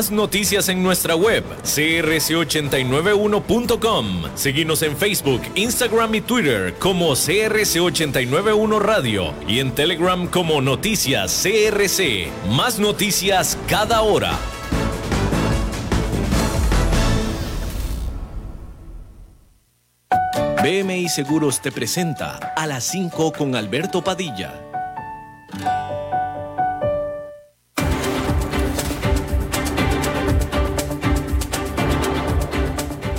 Más noticias en nuestra web, crc891.com. Seguimos en Facebook, Instagram y Twitter como CRC891 Radio y en Telegram como Noticias CRC. Más noticias cada hora. BMI Seguros te presenta a las 5 con Alberto Padilla.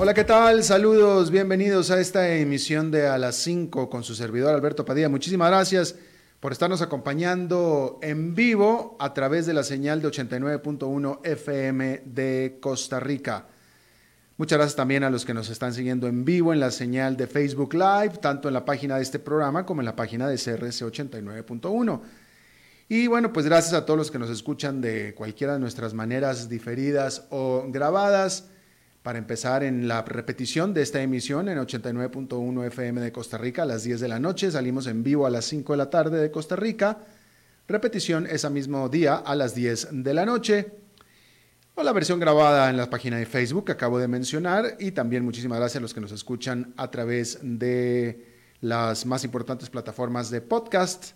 Hola, ¿qué tal? Saludos, bienvenidos a esta emisión de A las 5 con su servidor Alberto Padilla. Muchísimas gracias por estarnos acompañando en vivo a través de la señal de 89.1 FM de Costa Rica. Muchas gracias también a los que nos están siguiendo en vivo en la señal de Facebook Live, tanto en la página de este programa como en la página de CRC 89.1. Y bueno, pues gracias a todos los que nos escuchan de cualquiera de nuestras maneras diferidas o grabadas para empezar en la repetición de esta emisión en 89.1 FM de Costa Rica a las 10 de la noche. Salimos en vivo a las 5 de la tarde de Costa Rica. Repetición ese mismo día a las 10 de la noche. O la versión grabada en la página de Facebook que acabo de mencionar. Y también muchísimas gracias a los que nos escuchan a través de las más importantes plataformas de podcast.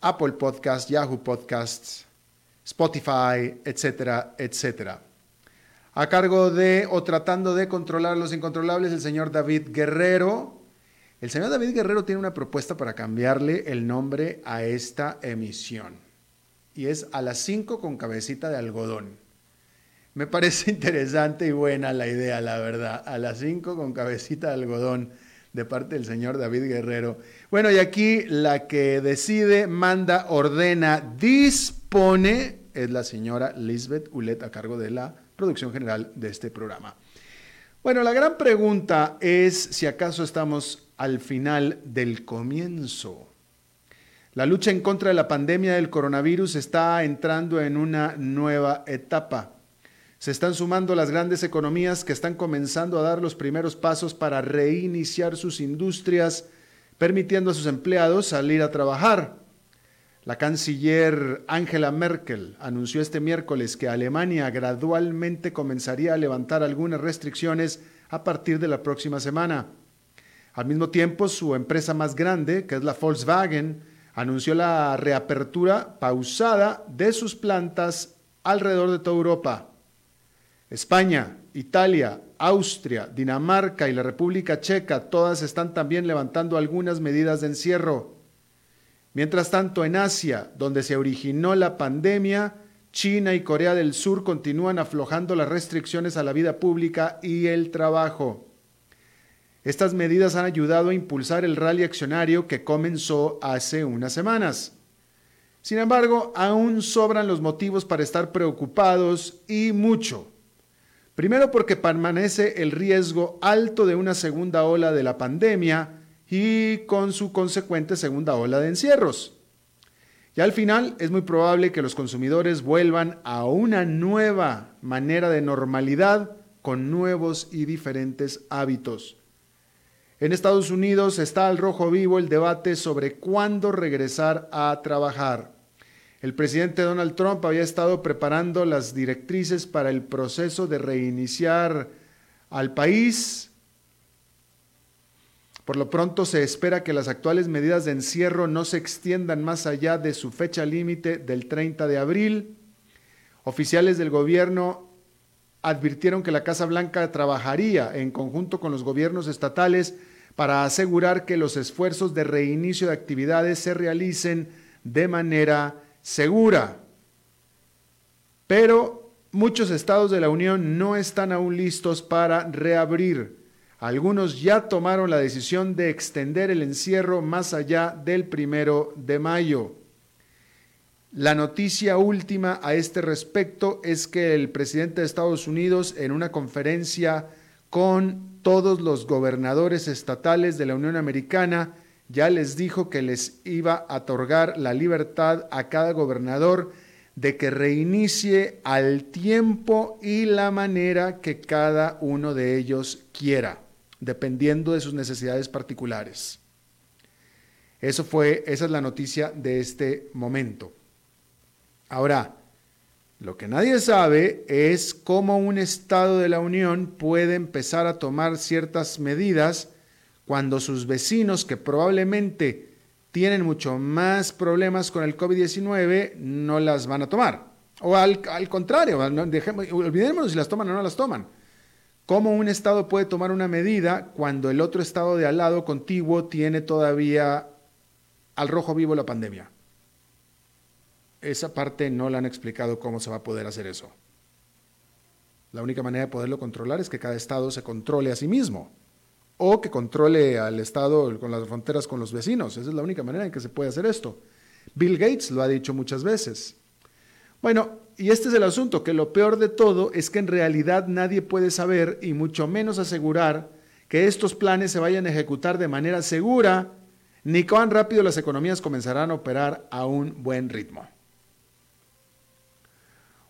Apple Podcast, Yahoo Podcasts, Spotify, etcétera, etcétera a cargo de o tratando de controlar los incontrolables el señor David Guerrero. El señor David Guerrero tiene una propuesta para cambiarle el nombre a esta emisión. Y es a las 5 con cabecita de algodón. Me parece interesante y buena la idea, la verdad. A las 5 con cabecita de algodón de parte del señor David Guerrero. Bueno, y aquí la que decide, manda, ordena, dispone es la señora Lisbeth Ulet a cargo de la producción general de este programa. Bueno, la gran pregunta es si acaso estamos al final del comienzo. La lucha en contra de la pandemia del coronavirus está entrando en una nueva etapa. Se están sumando las grandes economías que están comenzando a dar los primeros pasos para reiniciar sus industrias, permitiendo a sus empleados salir a trabajar. La canciller Angela Merkel anunció este miércoles que Alemania gradualmente comenzaría a levantar algunas restricciones a partir de la próxima semana. Al mismo tiempo, su empresa más grande, que es la Volkswagen, anunció la reapertura pausada de sus plantas alrededor de toda Europa. España, Italia, Austria, Dinamarca y la República Checa todas están también levantando algunas medidas de encierro. Mientras tanto, en Asia, donde se originó la pandemia, China y Corea del Sur continúan aflojando las restricciones a la vida pública y el trabajo. Estas medidas han ayudado a impulsar el rally accionario que comenzó hace unas semanas. Sin embargo, aún sobran los motivos para estar preocupados y mucho. Primero porque permanece el riesgo alto de una segunda ola de la pandemia, y con su consecuente segunda ola de encierros. Y al final es muy probable que los consumidores vuelvan a una nueva manera de normalidad con nuevos y diferentes hábitos. En Estados Unidos está al rojo vivo el debate sobre cuándo regresar a trabajar. El presidente Donald Trump había estado preparando las directrices para el proceso de reiniciar al país por lo pronto se espera que las actuales medidas de encierro no se extiendan más allá de su fecha límite del 30 de abril. Oficiales del gobierno advirtieron que la Casa Blanca trabajaría en conjunto con los gobiernos estatales para asegurar que los esfuerzos de reinicio de actividades se realicen de manera segura. Pero muchos estados de la Unión no están aún listos para reabrir. Algunos ya tomaron la decisión de extender el encierro más allá del primero de mayo. La noticia última a este respecto es que el presidente de Estados Unidos en una conferencia con todos los gobernadores estatales de la Unión Americana ya les dijo que les iba a otorgar la libertad a cada gobernador de que reinicie al tiempo y la manera que cada uno de ellos quiera, dependiendo de sus necesidades particulares. Eso fue, esa es la noticia de este momento. Ahora, lo que nadie sabe es cómo un Estado de la Unión puede empezar a tomar ciertas medidas cuando sus vecinos, que probablemente tienen mucho más problemas con el COVID-19, no las van a tomar. O al, contrario, olvidémonos si las toman o no las toman. ¿Cómo un Estado puede tomar una medida cuando el otro Estado de al lado contiguo tiene todavía al rojo vivo la pandemia? esa parte no la han explicado cómo se va a poder hacer eso. La única manera de poderlo controlar es que cada estado se controle a sí mismo o que controle al estado con las fronteras con los vecinos. Esa es la única manera en que se puede hacer esto. Bill Gates lo ha dicho muchas veces. Bueno, y este es el asunto, que lo peor de todo es que en realidad nadie puede saber y mucho menos asegurar que estos planes se vayan a ejecutar de manera segura, ni cuán rápido las economías comenzarán a operar a un buen ritmo.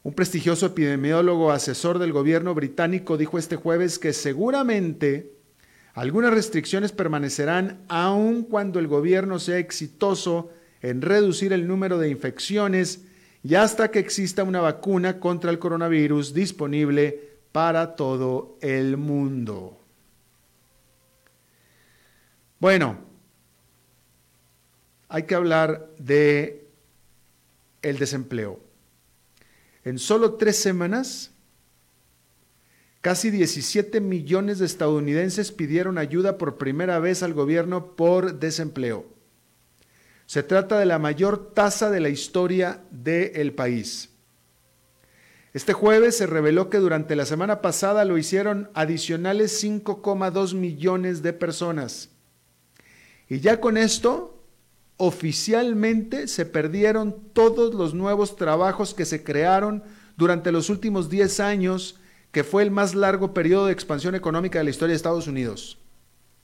Un prestigioso epidemiólogo asesor del gobierno británico dijo este jueves que seguramente algunas restricciones permanecerán aun cuando el gobierno sea exitoso en reducir el número de infecciones y hasta que exista una vacuna contra el coronavirus disponible para todo el mundo. Bueno, hay que hablar de el desempleo. En solo tres semanas, casi 17 millones de estadounidenses pidieron ayuda por primera vez al gobierno por desempleo. Se trata de la mayor tasa de la historia del país. Este jueves se reveló que durante la semana pasada lo hicieron adicionales 5,2 millones de personas. Y ya con esto, oficialmente se perdieron todos los nuevos trabajos que se crearon durante los últimos 10 años, que fue el más largo periodo de expansión económica de la historia de Estados Unidos.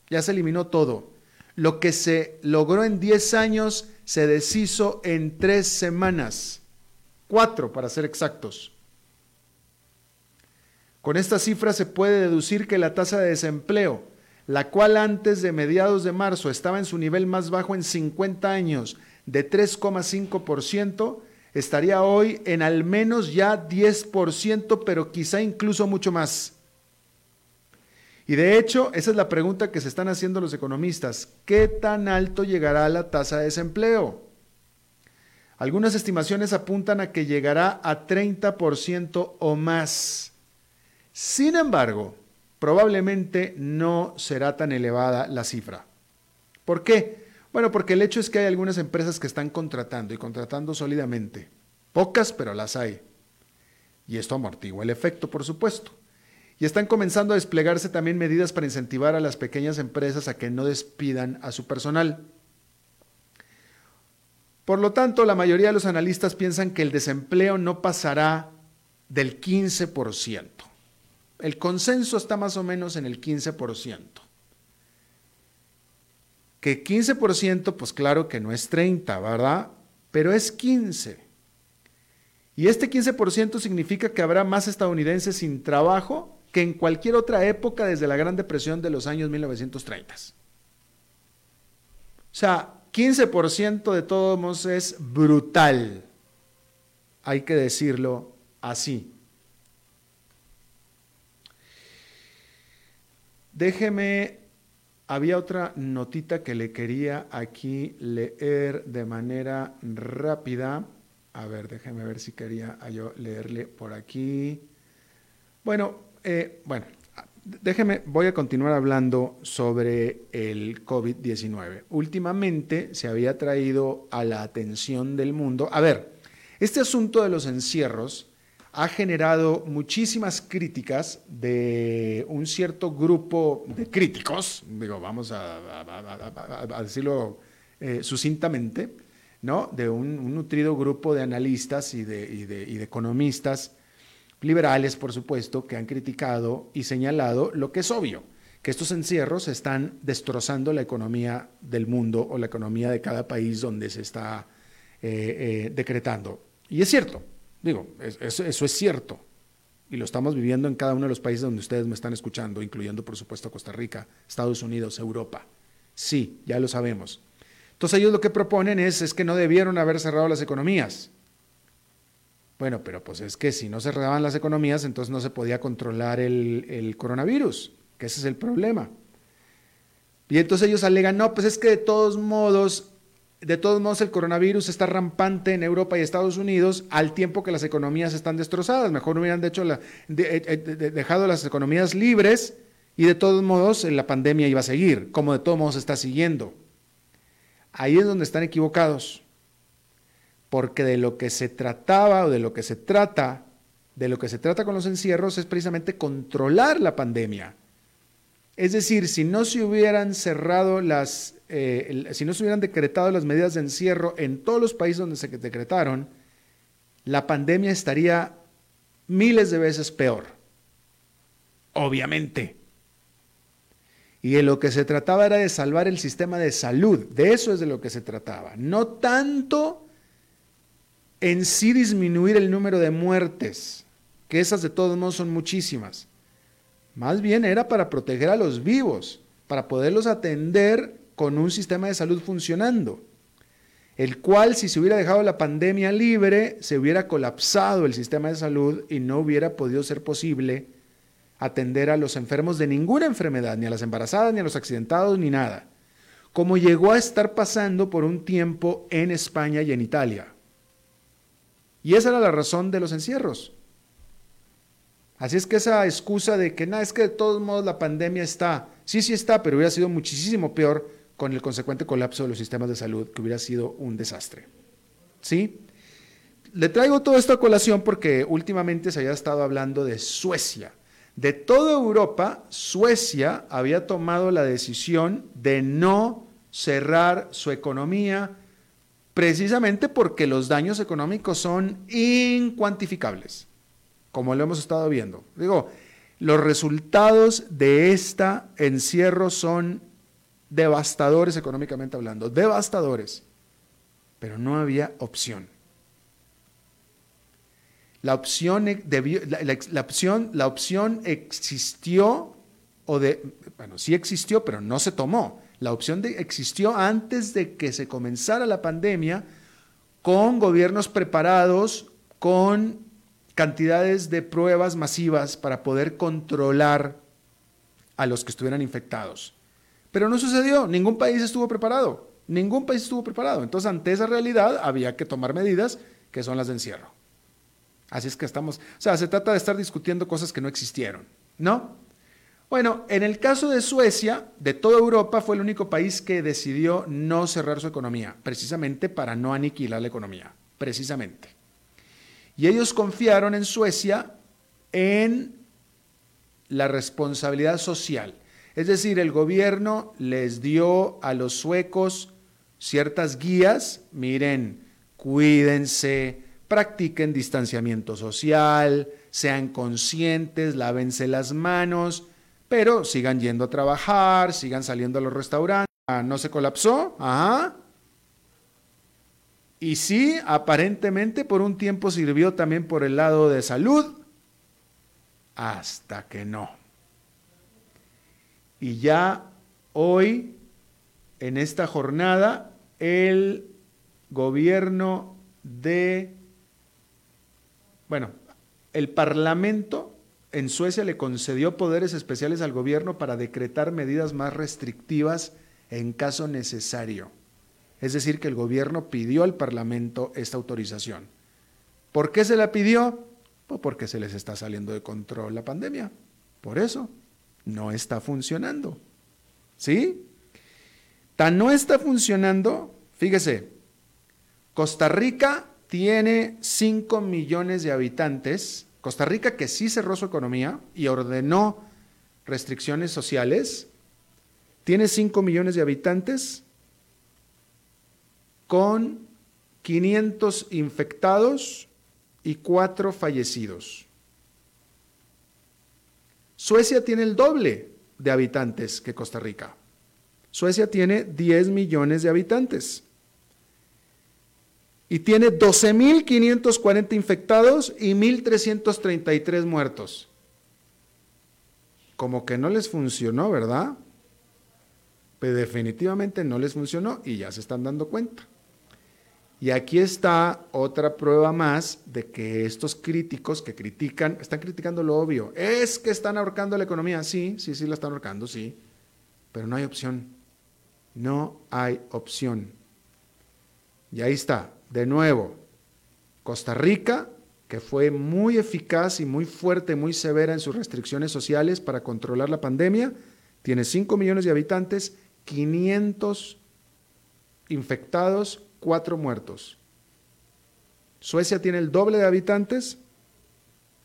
Ya se eliminó todo. Lo que se logró en 10 años se deshizo en 3 semanas. 4 para ser exactos. Con esta cifra se puede deducir que la tasa de desempleo la cual antes de mediados de marzo estaba en su nivel más bajo en 50 años de 3,5%, estaría hoy en al menos ya 10%, pero quizá incluso mucho más. Y de hecho, esa es la pregunta que se están haciendo los economistas. ¿Qué tan alto llegará la tasa de desempleo? Algunas estimaciones apuntan a que llegará a 30% o más. Sin embargo, probablemente no será tan elevada la cifra. ¿Por qué? Bueno, porque el hecho es que hay algunas empresas que están contratando y contratando sólidamente. Pocas, pero las hay. Y esto amortigua el efecto, por supuesto. Y están comenzando a desplegarse también medidas para incentivar a las pequeñas empresas a que no despidan a su personal. Por lo tanto, la mayoría de los analistas piensan que el desempleo no pasará del 15%. El consenso está más o menos en el 15%. Que 15%, pues claro que no es 30, ¿verdad? Pero es 15. Y este 15% significa que habrá más estadounidenses sin trabajo que en cualquier otra época desde la Gran Depresión de los años 1930. O sea, 15% de todos es brutal. Hay que decirlo así. Déjeme, había otra notita que le quería aquí leer de manera rápida. A ver, déjeme ver si quería yo leerle por aquí. Bueno, eh, bueno, déjeme, voy a continuar hablando sobre el COVID-19. Últimamente se había traído a la atención del mundo. A ver, este asunto de los encierros ha generado muchísimas críticas de un cierto grupo de críticos, digo, vamos a, decirlo eh, sucintamente, ¿no? de un, nutrido grupo de analistas y de economistas liberales, por supuesto, que han criticado y señalado lo que es obvio, que estos encierros están destrozando la economía del mundo o la economía de cada país donde se está eh, eh, decretando. Y es cierto, digo, eso, es cierto. Y lo estamos viviendo en cada uno de los países donde ustedes me están escuchando, incluyendo, por supuesto, Costa Rica, Estados Unidos, Europa. Sí, ya lo sabemos. Entonces ellos lo que proponen es, es que no debieron haber cerrado las economías. Bueno, pero pues es que si no se cerraban las economías, entonces no se podía controlar el, coronavirus, que ese es el problema. Y entonces ellos alegan, no, pues es que de todos modos, de todos modos el coronavirus está rampante en Europa y Estados Unidos al tiempo que las economías están destrozadas. Mejor hubieran hecho la, eh, eh, dejado las economías libres y de todos modos la pandemia iba a seguir, como de todos modos está siguiendo. Ahí es donde están equivocados porque de lo que se trataba o de lo que se trata, de lo que se trata con los encierros es precisamente controlar la pandemia. Es decir, si no se hubieran cerrado las, eh, si no se hubieran decretado las medidas de encierro en todos los países donde se decretaron, la pandemia estaría miles de veces peor. Obviamente. Y de lo que se trataba era de salvar el sistema de salud. De eso es de lo que se trataba. No tanto en sí disminuir el número de muertes, que esas de todos modos son muchísimas. Más bien era para proteger a los vivos, para poderlos atender con un sistema de salud funcionando, el cual si se hubiera dejado la pandemia libre, se hubiera colapsado el sistema de salud y no hubiera podido ser posible atender a los enfermos de ninguna enfermedad, ni a las embarazadas, ni a los accidentados, ni nada, como llegó a estar pasando por un tiempo en España y en Italia. Y esa era la razón de los encierros. Así es que esa excusa de que nada, es que de todos modos la pandemia está, sí, sí está, pero hubiera sido muchísimo peor con el consecuente colapso de los sistemas de salud, que hubiera sido un desastre. ¿Sí? Le traigo todo esto a colación porque últimamente se había estado hablando de Suecia. De toda Europa, Suecia había tomado la decisión de no cerrar su economía precisamente porque los daños económicos son incuantificables, como lo hemos estado viendo. Digo, los resultados de este encierro son devastadores económicamente hablando, devastadores, pero no había opción. La opción, la, opción, la opción existió, o de, bueno, sí existió, pero no se tomó. La opción de, existió antes de que se comenzara la pandemia con gobiernos preparados, con cantidades de pruebas masivas para poder controlar a los que estuvieran infectados. Pero no sucedió, ningún país estuvo preparado, ningún país estuvo preparado. Entonces, ante esa realidad había que tomar medidas que son las de encierro. Así es que estamos, o sea, se trata de estar discutiendo cosas que no existieron, ¿no? Bueno, en el caso de Suecia, de toda Europa, fue el único país que decidió no cerrar su economía, precisamente para no aniquilar la economía, precisamente. Y ellos confiaron en Suecia en la responsabilidad social. Es decir, el gobierno les dio a los suecos ciertas guías, miren, cuídense, practiquen distanciamiento social, sean conscientes, lávense las manos, pero sigan yendo a trabajar, sigan saliendo a los restaurantes. Ah, ¿No se colapsó? Ajá. Y sí, aparentemente por un tiempo sirvió también por el lado de salud, hasta que no. Y ya hoy, en esta jornada, el gobierno de, bueno, el Parlamento en Suecia le concedió poderes especiales al gobierno para decretar medidas más restrictivas en caso necesario. Es decir, que el gobierno pidió al Parlamento esta autorización. ¿Por qué se la pidió? Pues porque se les está saliendo de control la pandemia. Por eso no está funcionando. ¿Sí? Tan no está funcionando, fíjese, Costa Rica tiene 5 millones de habitantes. Costa Rica que sí cerró su economía y ordenó restricciones sociales, tiene 5 millones de habitantes con 500 infectados y 4 fallecidos. Suecia tiene el doble de habitantes que Costa Rica. Suecia tiene 10 millones de habitantes y tiene 12.540 infectados y 1.333 muertos. Como que no les funcionó, ¿verdad? Pero definitivamente no les funcionó y ya se están dando cuenta. Y aquí está otra prueba más de que estos críticos que critican, están criticando lo obvio. Es que están ahorcando la economía. Sí, sí, sí, la están ahorcando, sí. Pero no hay opción. No hay opción. Y ahí está, de nuevo, Costa Rica, que fue muy eficaz y muy fuerte, muy severa en sus restricciones sociales para controlar la pandemia, tiene 5 millones de habitantes, 500 infectados, 4 muertos. Suecia tiene el doble de habitantes,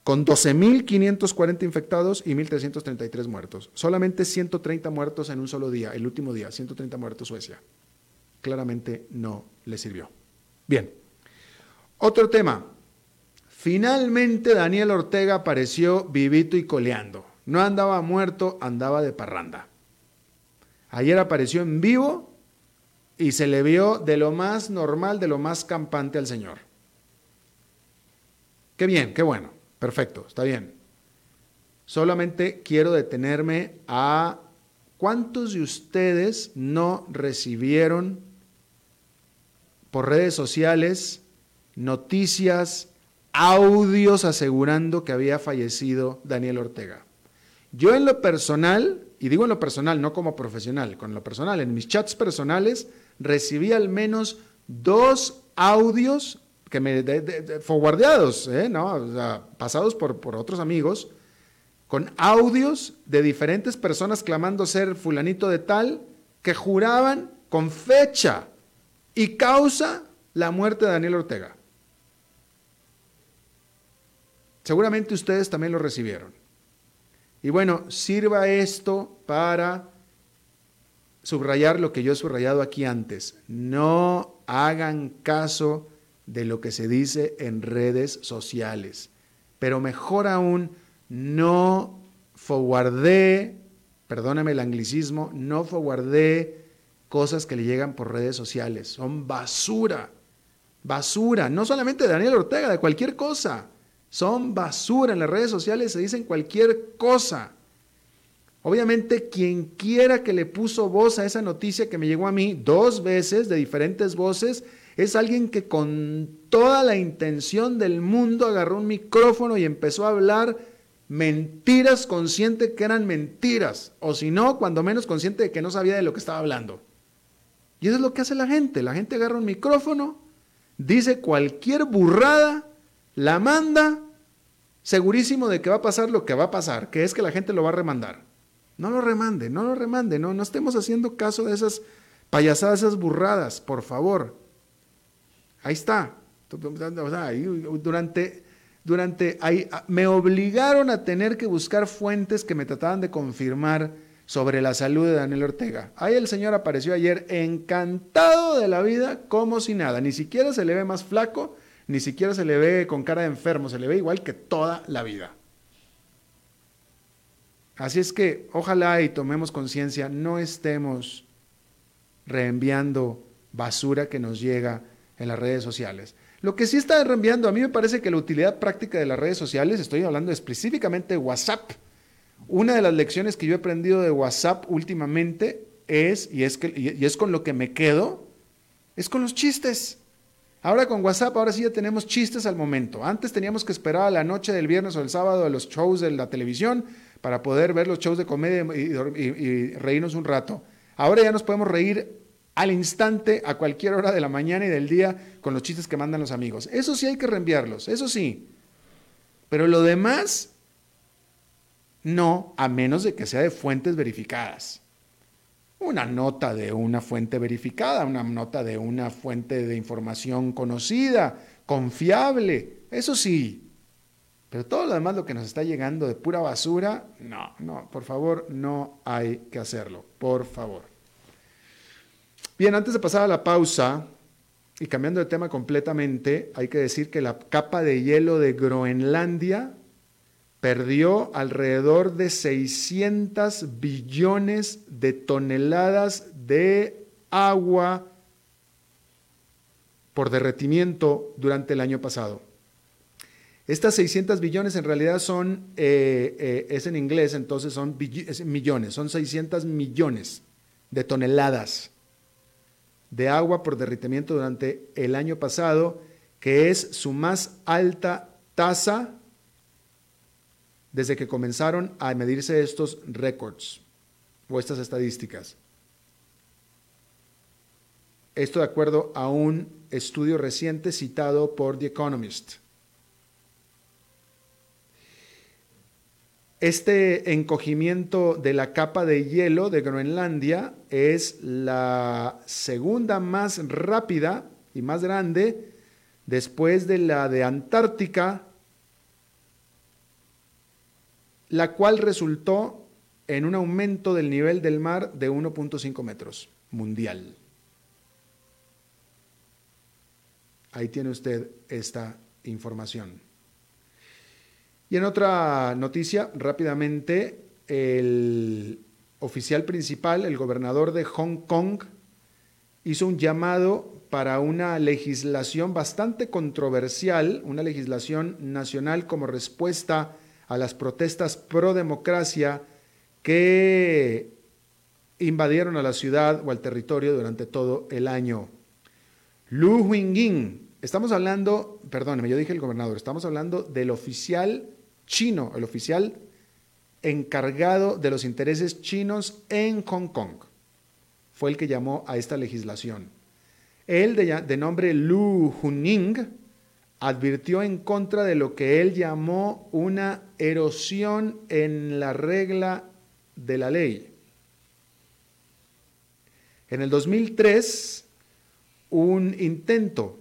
con 12.540 infectados y 1.333 muertos. Solamente 130 muertos en un solo día, el último día, 130 muertos Suecia. Claramente no le sirvió. Bien, otro tema. Finalmente Daniel Ortega apareció vivito y coleando. No andaba muerto, andaba de parranda. Ayer apareció en vivo y se le vio de lo más normal, de lo más campante al Señor. Qué bien, qué bueno, perfecto, está bien. Solamente quiero detenerme a cuántos de ustedes no recibieron por redes sociales noticias, audios asegurando que había fallecido Daniel Ortega. Yo en lo personal, y digo en lo personal, no como profesional, con lo personal, en mis chats personales recibí al menos dos audios que me de, ¿eh? ¿no? pasados por, por otros amigos, con audios de diferentes personas clamando ser fulanito de tal, que juraban con fecha y causa la muerte de Daniel Ortega. Seguramente ustedes también lo recibieron. Y bueno, sirva esto para subrayar lo que yo he subrayado aquí antes. No hagan caso de lo que se dice en redes sociales. Pero mejor aún, no forwardé, perdóname el anglicismo, no forwardé cosas que le llegan por redes sociales. Son basura. Basura. No solamente de Daniel Ortega, de cualquier cosa. Son basura. En las redes sociales se dicen cualquier cosa. Obviamente, quien quiera que le puso voz a esa noticia que me llegó a mí dos veces de diferentes voces, es alguien que con toda la intención del mundo agarró un micrófono y empezó a hablar mentiras consciente que eran mentiras, o si no, cuando menos consciente de que no sabía de lo que estaba hablando. Y eso es lo que hace la gente. La gente agarra un micrófono, dice cualquier burrada, la manda segurísimo de que va a pasar lo que va a pasar, que es que la gente lo va a remandar. No lo remande, no lo remande, no, no estemos haciendo caso de esas payasadas, esas burradas, por favor. Ahí está. durante, durante, ahí, me obligaron a tener que buscar fuentes que me trataban de confirmar sobre la salud de Daniel Ortega. Ahí el señor apareció ayer encantado de la vida, como si nada. Ni siquiera se le ve más flaco, ni siquiera se le ve con cara de enfermo, se le ve igual que toda la vida. Así es que ojalá y tomemos conciencia, no estemos reenviando basura que nos llega en las redes sociales. Lo que sí está reenviando, a mí me parece que la utilidad práctica de las redes sociales, estoy hablando específicamente de WhatsApp, una de las lecciones que yo he aprendido de WhatsApp últimamente es, y es, que, y es con lo que me quedo, es con los chistes. Ahora con WhatsApp, ahora sí ya tenemos chistes al momento. Antes teníamos que esperar a la noche del viernes o el sábado de los shows de la televisión para poder ver los shows de comedia y, reírnos un rato. Ahora ya nos podemos reír al instante, a cualquier hora de la mañana y del día, con los chistes que mandan los amigos. Eso sí hay que reenviarlos, eso sí. Pero lo demás, no, a menos de que sea de fuentes verificadas. Una nota de una fuente verificada, una nota de una fuente de información conocida, confiable, eso sí. Pero todo lo demás, lo que nos está llegando de pura basura, no, no, por favor, no hay que hacerlo, por favor. Bien, antes de pasar a la pausa, y cambiando de tema completamente, hay que decir que la capa de hielo de Groenlandia perdió alrededor de 600 billones de toneladas de agua por derretimiento durante el año pasado. Estas 600 billones en realidad son, eh, eh, es en inglés, entonces son millones, son 600 millones de toneladas de agua por derretimiento durante el año pasado, que es su más alta tasa desde que comenzaron a medirse estos récords o estas estadísticas. Esto de acuerdo a un estudio reciente citado por The Economist. Este encogimiento de la capa de hielo de Groenlandia es la segunda más rápida y más grande después de la de Antártica la cual resultó en un aumento del nivel del mar de 1.5 metros mundial. Ahí tiene usted esta información. Y en otra noticia, rápidamente, el oficial principal, el gobernador de Hong Kong, hizo un llamado para una legislación bastante controversial, una legislación nacional como respuesta a las protestas pro democracia que invadieron a la ciudad o al territorio durante todo el año. Lu Huingin, estamos hablando, perdóneme, yo dije el gobernador, estamos hablando del oficial chino, el oficial encargado de los intereses chinos en Hong Kong. Fue el que llamó a esta legislación. Él, de, de nombre Lu Huning, advirtió en contra de lo que él llamó una erosión en la regla de la ley. En el 2003, un intento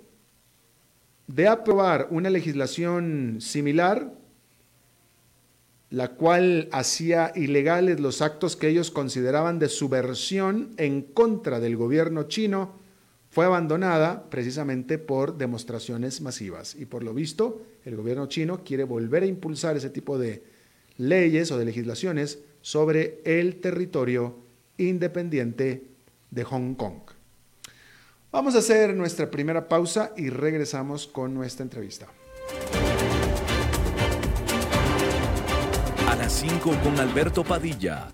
de aprobar una legislación similar, la cual hacía ilegales los actos que ellos consideraban de subversión en contra del gobierno chino, fue abandonada precisamente por demostraciones masivas. Y por lo visto, el gobierno chino quiere volver a impulsar ese tipo de leyes o de legislaciones sobre el territorio independiente de Hong Kong. Vamos a hacer nuestra primera pausa y regresamos con nuestra entrevista. A las 5 con Alberto Padilla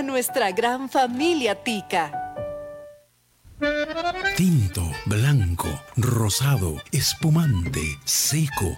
nuestra gran familia Tica. Tinto, blanco, rosado, espumante, seco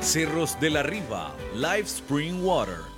Cerros de la Riva, Live Spring Water.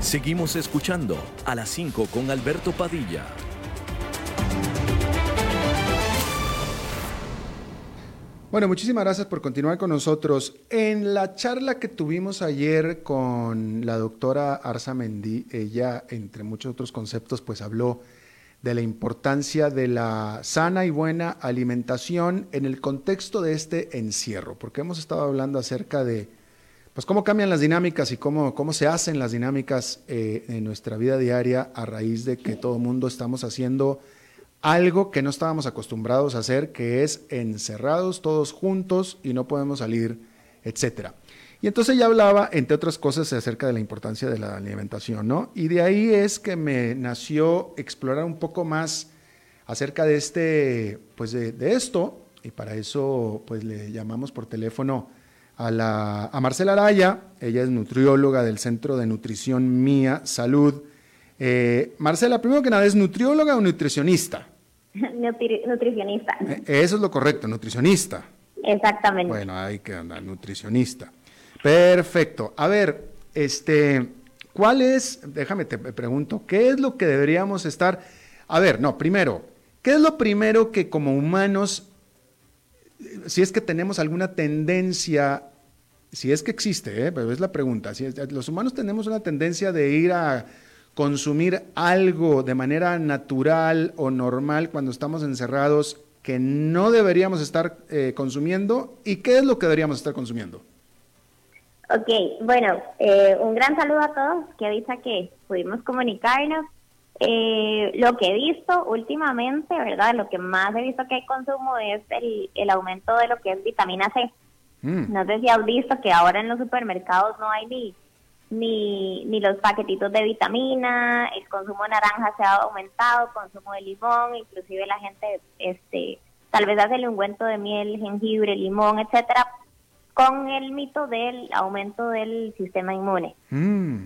Seguimos escuchando a las 5 con Alberto Padilla. Bueno, muchísimas gracias por continuar con nosotros. En la charla que tuvimos ayer con la doctora Arza Mendí, ella, entre muchos otros conceptos, pues habló de la importancia de la sana y buena alimentación en el contexto de este encierro, porque hemos estado hablando acerca de pues cómo cambian las dinámicas y cómo, cómo se hacen las dinámicas eh, en nuestra vida diaria a raíz de que todo el mundo estamos haciendo algo que no estábamos acostumbrados a hacer, que es encerrados todos juntos y no podemos salir, etcétera. Y entonces ya hablaba, entre otras cosas, acerca de la importancia de la alimentación, ¿no? Y de ahí es que me nació explorar un poco más acerca de este, pues de, de esto, y para eso, pues le llamamos por teléfono a, la, a Marcela Araya, ella es nutrióloga del Centro de Nutrición Mía Salud. Eh, Marcela, primero que nada, ¿es nutrióloga o nutricionista? nutricionista. Eh, eso es lo correcto, nutricionista. Exactamente. Bueno, ahí que andar, nutricionista. Perfecto. A ver, este, ¿cuál es, déjame te pregunto, qué es lo que deberíamos estar, a ver, no, primero, ¿qué es lo primero que como humanos si es que tenemos alguna tendencia, si es que existe, ¿eh? pero es la pregunta, si los humanos tenemos una tendencia de ir a consumir algo de manera natural o normal cuando estamos encerrados que no deberíamos estar eh, consumiendo y qué es lo que deberíamos estar consumiendo. Ok, bueno, eh, un gran saludo a todos, que avisa que pudimos comunicarnos eh, lo que he visto últimamente, ¿verdad? Lo que más he visto que hay consumo es el, el aumento de lo que es vitamina C. Mm. No sé si has visto que ahora en los supermercados no hay ni, ni, ni los paquetitos de vitamina, el consumo de naranja se ha aumentado, consumo de limón, inclusive la gente este tal vez hace el ungüento de miel, jengibre, limón, etcétera, con el mito del aumento del sistema inmune. Mm.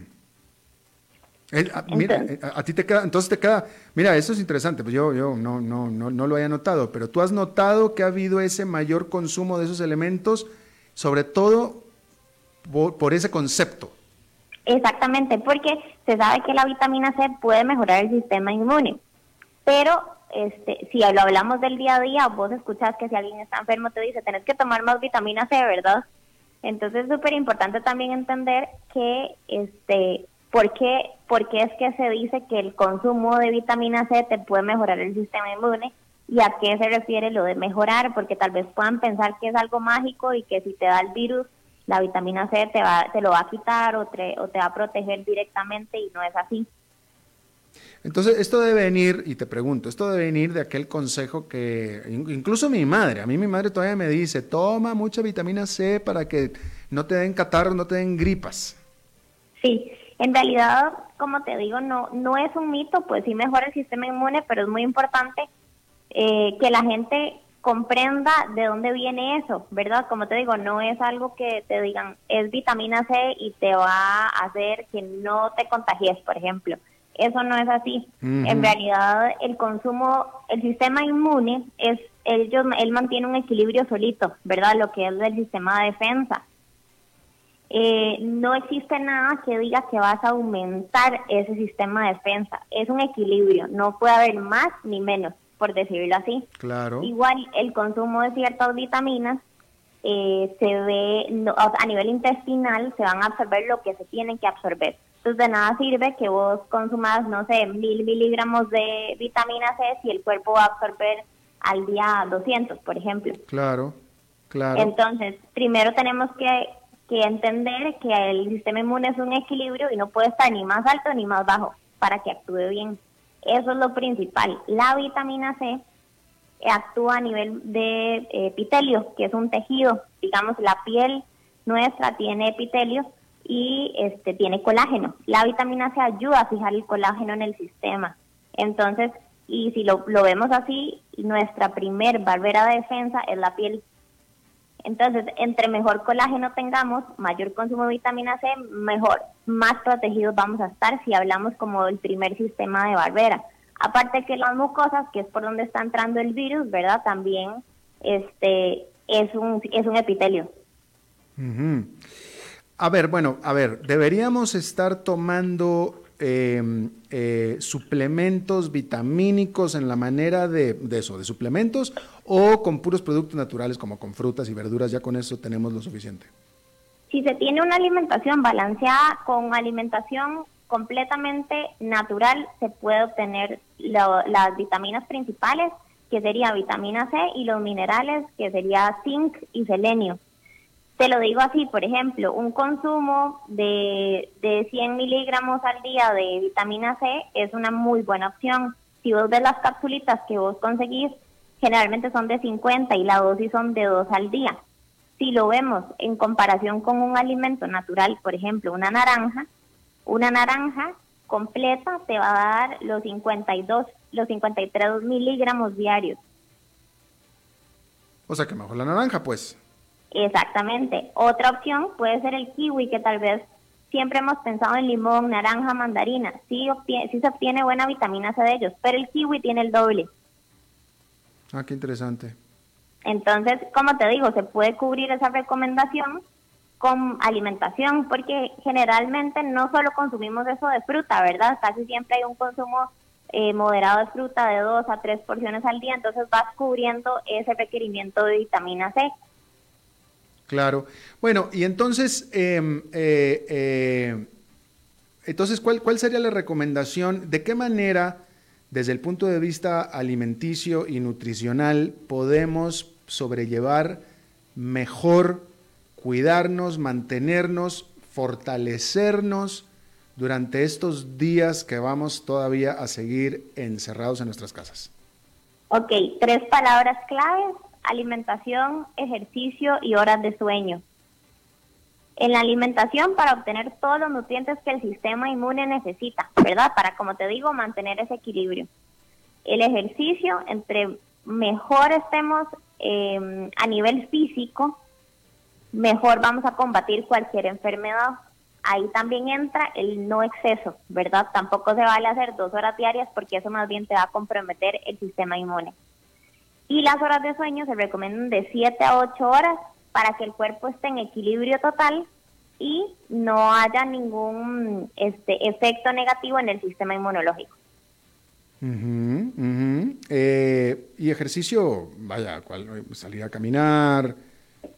Ah, mira, eh, a, ti te queda, entonces te queda, mira, eso es interesante, pues yo, yo no, no, no, no lo había notado, pero tú has notado que ha habido ese mayor consumo de esos elementos, sobre todo por, ese concepto. Exactamente, porque se sabe que la vitamina C puede mejorar el sistema inmune, pero este, si lo hablamos del día a día, vos escuchás que si alguien está enfermo te dice, tenés que tomar más vitamina C, ¿verdad? Entonces es súper importante también entender que este ¿Por qué, es que se dice que el consumo de vitamina C te puede mejorar el sistema inmune? ¿Y a qué se refiere lo de mejorar? Porque tal vez puedan pensar que es algo mágico y que si te da el virus, la vitamina C te, va, te lo va a quitar o te, o te va a proteger directamente y no es así. Entonces, esto debe venir, y te pregunto, esto debe venir de aquel consejo que incluso mi madre, a mí mi madre todavía me dice, toma mucha vitamina C para que no te den catarros, no te den gripas. Sí, en realidad, como te digo, no, no es un mito, pues sí mejora el sistema inmune, pero es muy importante eh, que la gente comprenda de dónde viene eso, ¿verdad? Como te digo, no es algo que te digan es vitamina C y te va a hacer que no te contagies, por ejemplo. Eso no es así. En realidad, el consumo, el sistema inmune es ellos, él mantiene un equilibrio solito, ¿verdad? Lo que es del sistema de defensa. Eh, no existe nada que diga que vas a aumentar ese sistema de defensa. Es un equilibrio, no puede haber más ni menos. por decirlo así. Claro. Igual el consumo de ciertas vitaminas eh, se ve a nivel intestinal, se van a absorber lo que se tienen que absorber. Entonces de nada sirve que vos consumas, no sé, mil miligramos de vitamina C si el cuerpo va a absorber al día 200, por ejemplo. Claro, claro. Entonces, primero tenemos que, que entender que el sistema inmune es un equilibrio y no puede estar ni más alto ni más bajo para que actúe bien. Eso es lo principal. La vitamina C actúa a nivel de epitelio, que es un tejido, digamos, la piel nuestra tiene epitelio y este tiene colágeno. La vitamina C ayuda a fijar el colágeno en el sistema. Entonces, y si lo, lo vemos así, nuestra primer barrera de defensa es la piel. Entonces, entre mejor colágeno tengamos, mayor consumo de vitamina C, mejor, más protegidos vamos a estar si hablamos como el primer sistema de barrera. Aparte que las mucosas, que es por donde está entrando el virus, ¿verdad? También este es un, es un epitelio. A ver, bueno, a ver, deberíamos estar tomando em, eh, suplementos vitamínicos en la manera de, de, eso, de suplementos, o con puros productos naturales como con frutas y verduras, ya con eso tenemos lo suficiente. Si se tiene una alimentación balanceada con alimentación completamente natural se puede obtener las vitaminas principales, que sería vitamina C, y los minerales, que sería zinc y selenio. Te lo digo así, por ejemplo, un consumo de, de 100 miligramos al día de vitamina C es una muy buena opción. Si vos ves las capsulitas que vos conseguís, generalmente son de 50 y la dosis son de 2 al día. Si lo vemos en comparación con un alimento natural, por ejemplo, una naranja, una naranja completa te va a dar los 52, los 53 miligramos diarios. O sea que mejor la naranja, pues. Exactamente. Otra opción puede ser el kiwi, que tal vez siempre hemos pensado en limón, naranja, mandarina. Sí, sí se obtiene buena vitamina C de ellos, pero el kiwi tiene el doble. Ah, qué interesante. Entonces, como te digo, se puede cubrir esa recomendación con alimentación, porque generalmente no solo consumimos eso de fruta, ¿verdad? Casi siempre hay un consumo eh, moderado de fruta de dos a tres porciones al día, entonces vas cubriendo ese requerimiento de vitamina C. Claro. Bueno, y entonces, em, eh, eh, entonces ¿cuál, ¿cuál sería la recomendación? ¿De qué manera, desde el punto de vista alimenticio y nutricional, podemos sobrellevar mejor cuidarnos, mantenernos, fortalecernos durante estos días que vamos todavía a seguir encerrados en nuestras casas? Ok, tres palabras claves, alimentación, ejercicio y horas de sueño. En la alimentación para obtener todos los nutrientes que el sistema inmune necesita, ¿verdad? Para, como te digo, mantener ese equilibrio. El ejercicio, entre mejor estemos eh, a nivel físico, mejor vamos a combatir cualquier enfermedad. Ahí también entra el no exceso, ¿verdad? Tampoco se vale hacer dos horas diarias porque eso más bien te va a comprometer el sistema inmune. Y las horas de sueño se recomiendan de 7 a 8 horas para que el cuerpo esté en equilibrio total y no haya ningún este, efecto negativo en el sistema inmunológico. Eh, y ejercicio, vaya, salir a caminar,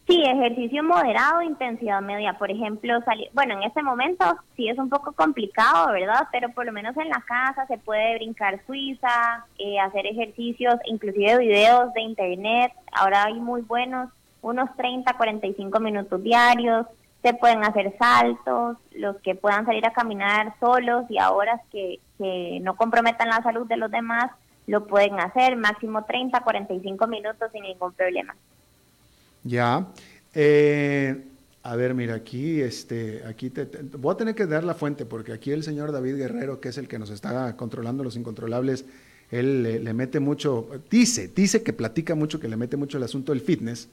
Sí, ejercicio moderado, intensidad media. Por ejemplo, salir, bueno, en este momento sí es un poco complicado, ¿verdad? Pero por lo menos en la casa se puede brincar suiza, eh, hacer ejercicios, inclusive videos de internet. Ahora hay muy buenos, unos 30, 45 minutos diarios. Se pueden hacer saltos, los que puedan salir a caminar solos y a horas que, que no comprometan la salud de los demás, lo pueden hacer, máximo 30, 45 minutos sin ningún problema. Ya. Eh, a ver, mira, aquí, este, aquí te, voy a tener que dar la fuente porque aquí el señor David Guerrero, que es el que nos está controlando los incontrolables, él le, mete mucho, dice, dice que platica mucho, que le mete mucho el asunto del fitness.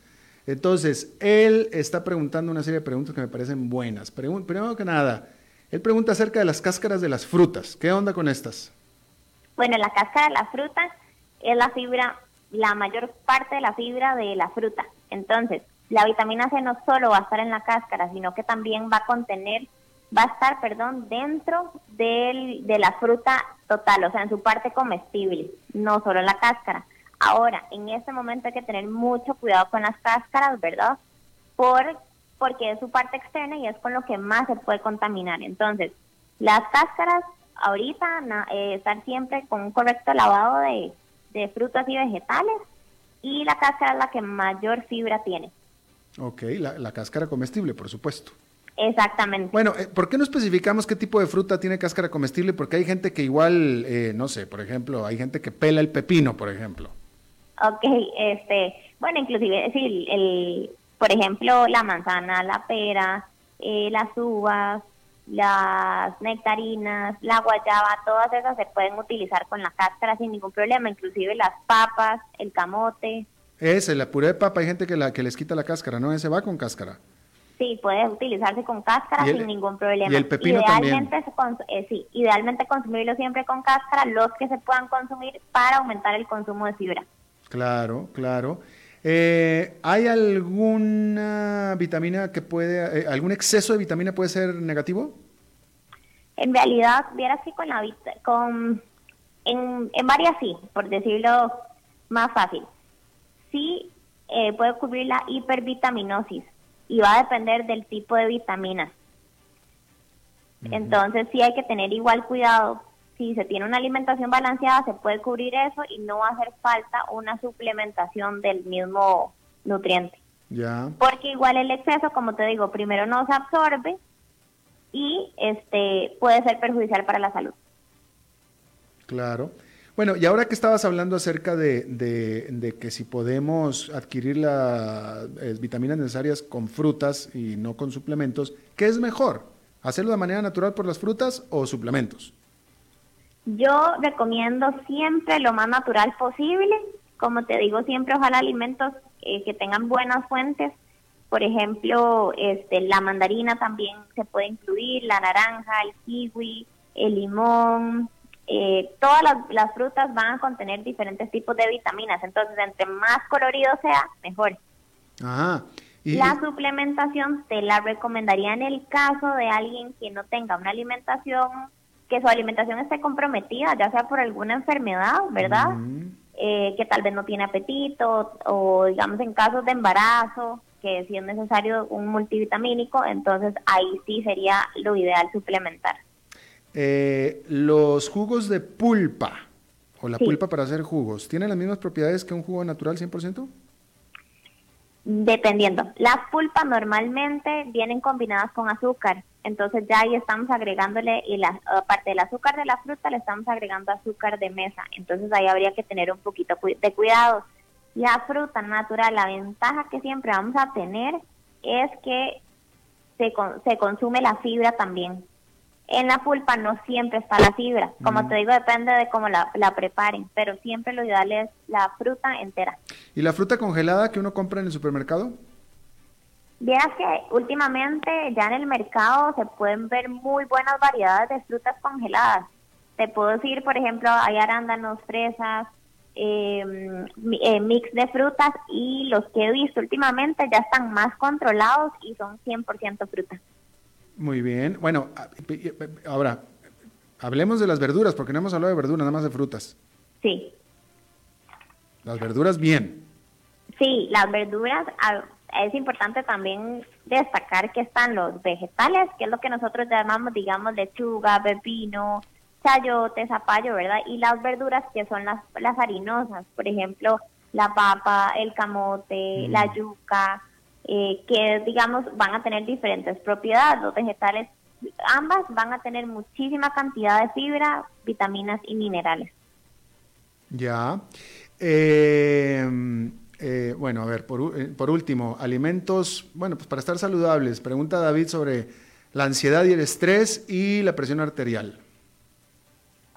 Entonces, él está preguntando una serie de preguntas que me parecen buenas. primero que nada, él pregunta acerca de las cáscaras de las frutas. ¿Qué onda con estas? Bueno, la cáscara de la fruta es la fibra, la mayor parte de la fibra de la fruta. Entonces, la vitamina C no solo va a estar en la cáscara, sino que también va a contener va a estar, perdón, dentro de la fruta total, o sea, en su parte comestible, no solo la cáscara. Ahora, en este momento hay que tener mucho cuidado con las cáscaras, ¿verdad? Por, porque es su parte externa y es con lo que más se puede contaminar. Entonces, las cáscaras, ahorita, eh, estar siempre con un correcto lavado de frutas y vegetales y la cáscara es la que mayor fibra tiene. Ok, la, la cáscara comestible, por supuesto. Exactamente. Bueno, eh, ¿por qué no especificamos qué tipo de fruta tiene cáscara comestible? Porque hay gente que igual, eh, no sé, por ejemplo, hay gente que pela el pepino, por ejemplo. Ok, este, bueno, inclusive, sí, el, por ejemplo, la manzana, la pera, eh, las uvas, las nectarinas, la guayaba, todas esas se pueden utilizar con la cáscara sin ningún problema, inclusive las papas, el camote. Ese, la puré de papa, hay gente que, la, que les quita la cáscara, ¿no? Ese va con cáscara. Sí, puede utilizarse con cáscara sin ningún problema. Y el pepino idealmente también. eh, sí, idealmente consumirlo siempre con cáscara, los que se puedan consumir para aumentar el consumo de fibra. Claro, claro. Eh, ¿Hay alguna vitamina que puede, eh, algún exceso de vitamina puede ser negativo? En realidad, vieras que con la con en, en varias sí, por decirlo más fácil. Sí eh, puede cubrir la hipervitaminosis y va a depender del tipo de vitaminas. Entonces sí hay que tener igual cuidado. Si se tiene una alimentación balanceada se puede cubrir eso y no va a hacer falta una suplementación del mismo nutriente. Ya. Porque igual el exceso, como te digo, primero no se absorbe y este puede ser perjudicial para la salud. Claro. Bueno, y ahora que estabas hablando acerca de, de, que si podemos adquirir las eh, vitaminas necesarias con frutas y no con suplementos, ¿qué es mejor? ¿Hacerlo de manera natural por las frutas o suplementos? Yo recomiendo siempre lo más natural posible. Como te digo, siempre ojalá alimentos eh, que tengan buenas fuentes. Por ejemplo, este, la mandarina también se puede incluir, la naranja, el kiwi, el limón, eh, todas las, frutas van a contener diferentes tipos de vitaminas, entonces entre más colorido sea, mejor. la suplementación te la recomendaría en el caso de alguien que no tenga una alimentación, que su alimentación esté comprometida, ya sea por alguna enfermedad, ¿verdad? Eh, que tal vez no tiene apetito o digamos en casos de embarazo, que si es necesario un multivitamínico, entonces ahí sí sería lo ideal suplementar. Eh, los jugos de pulpa o la pulpa para hacer jugos, ¿tienen las mismas propiedades que un jugo natural 100%? Dependiendo. Las pulpas normalmente vienen combinadas con azúcar, entonces ya ahí estamos agregándole, y la, aparte del azúcar de la fruta, le estamos agregando azúcar de mesa, entonces ahí habría que tener un poquito de cuidado. La fruta natural, la ventaja que siempre vamos a tener es que se, se consume la fibra también. En la pulpa no siempre está la fibra. Como mm. te digo, depende de cómo la, preparen, pero siempre lo ideal es la fruta entera. ¿Y la fruta congelada que uno compra en el supermercado? Vieras que últimamente ya en el mercado se pueden ver muy buenas variedades de frutas congeladas. Te puedo decir, por ejemplo, hay arándanos, fresas, em, eh, mix de frutas y los que he visto últimamente ya están más controlados y son 100% frutas. Muy bien. Bueno, ahora, hablemos de las verduras, porque no hemos hablado de verduras, nada más de frutas. Sí. Las verduras, bien. Sí, las verduras, es importante también destacar que están los vegetales, que es lo que nosotros llamamos, digamos, lechuga, pepino, chayote, zapallo, ¿verdad? Y las verduras que son las, las harinosas, por ejemplo, la papa, el camote, la mm. yuca, eh, que digamos van a tener diferentes propiedades. Los vegetales, ambas van a tener muchísima cantidad de fibra, vitaminas y minerales. Ya. Eh, eh, bueno, a ver, por, por, último, alimentos, bueno, pues para estar saludables, pregunta David sobre la ansiedad y el estrés y la presión arterial.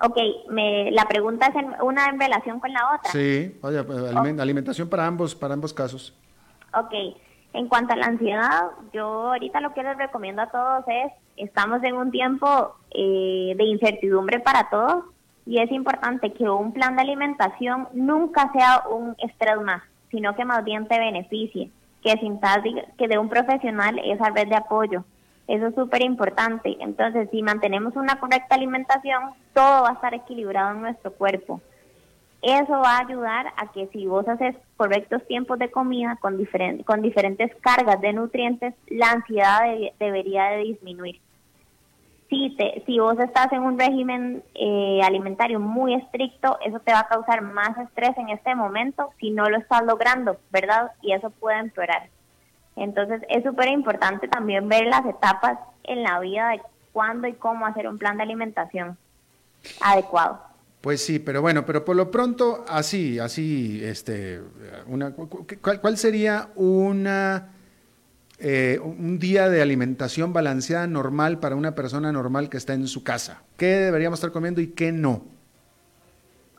Ok, me, la pregunta es una en relación con la otra. Sí, vaya, pues, alimentación para ambos, para ambos casos. Ok, en cuanto a la ansiedad, yo ahorita lo que les recomiendo a todos es, estamos en un tiempo eh, de incertidumbre para todos y es importante que un plan de alimentación nunca sea un estrés más, sino que más bien te beneficie, que sintas que de un profesional esa red de apoyo. Eso es súper importante. Entonces, si mantenemos una correcta alimentación, todo va a estar equilibrado en nuestro cuerpo. Eso va a ayudar a que si vos haces correctos tiempos de comida con, con diferentes cargas de nutrientes, la ansiedad debería de disminuir. Si, te, si vos estás en un régimen eh, alimentario muy estricto, eso te va a causar más estrés en este momento si no lo estás logrando, ¿verdad? Y eso puede empeorar. Entonces es súper importante también ver las etapas en la vida de cuándo y cómo hacer un plan de alimentación adecuado. Pues sí, pero bueno, pero por lo pronto, así, así, este, una, ¿cuál, sería una, eh, un día de alimentación balanceada normal para una persona normal que está en su casa? ¿Qué deberíamos estar comiendo y qué no?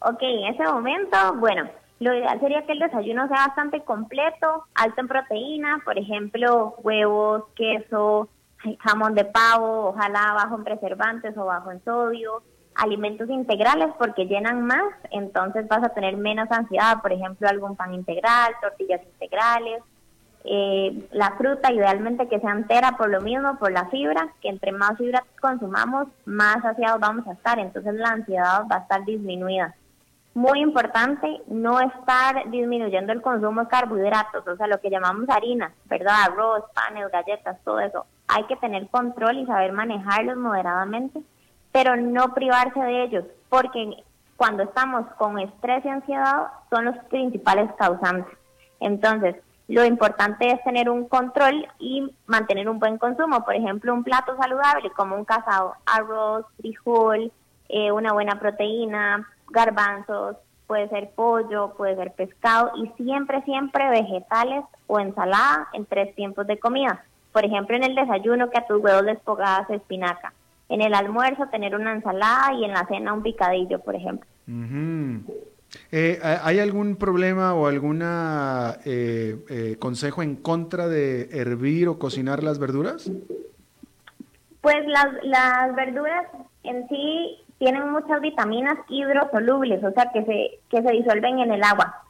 Ok, en ese momento, bueno, lo ideal sería que el desayuno sea bastante completo, alto en proteína, por ejemplo, huevos, queso, jamón de pavo, ojalá bajo en preservantes o bajo en sodio, alimentos integrales porque llenan más, entonces vas a tener menos ansiedad, por ejemplo, algún pan integral, tortillas integrales, eh, la fruta idealmente que sea entera por lo mismo, por la fibra, que entre más fibra consumamos, más saciados vamos a estar, entonces la ansiedad va a estar disminuida. Muy importante no estar disminuyendo el consumo de carbohidratos, o sea, lo que llamamos harina, ¿verdad? Arroz, panes, galletas, todo eso. Hay que tener control y saber manejarlos moderadamente pero no privarse de ellos, porque cuando estamos con estrés y ansiedad son los principales causantes. Entonces, lo importante es tener un control y mantener un buen consumo. Por ejemplo, un plato saludable como un cazado, arroz, frijol, eh, una buena proteína, garbanzos, puede ser pollo, puede ser pescado y siempre, siempre vegetales o ensalada en tres tiempos de comida. Por ejemplo, en el desayuno que a tus huevos les pongas espinaca en el almuerzo tener una ensalada y en la cena un picadillo, por ejemplo. Eh, ¿Hay algún problema o algún eh, eh, consejo en contra de hervir o cocinar las verduras? Pues las, las verduras en sí tienen muchas vitaminas hidrosolubles, o sea, que se, que se disuelven en el agua.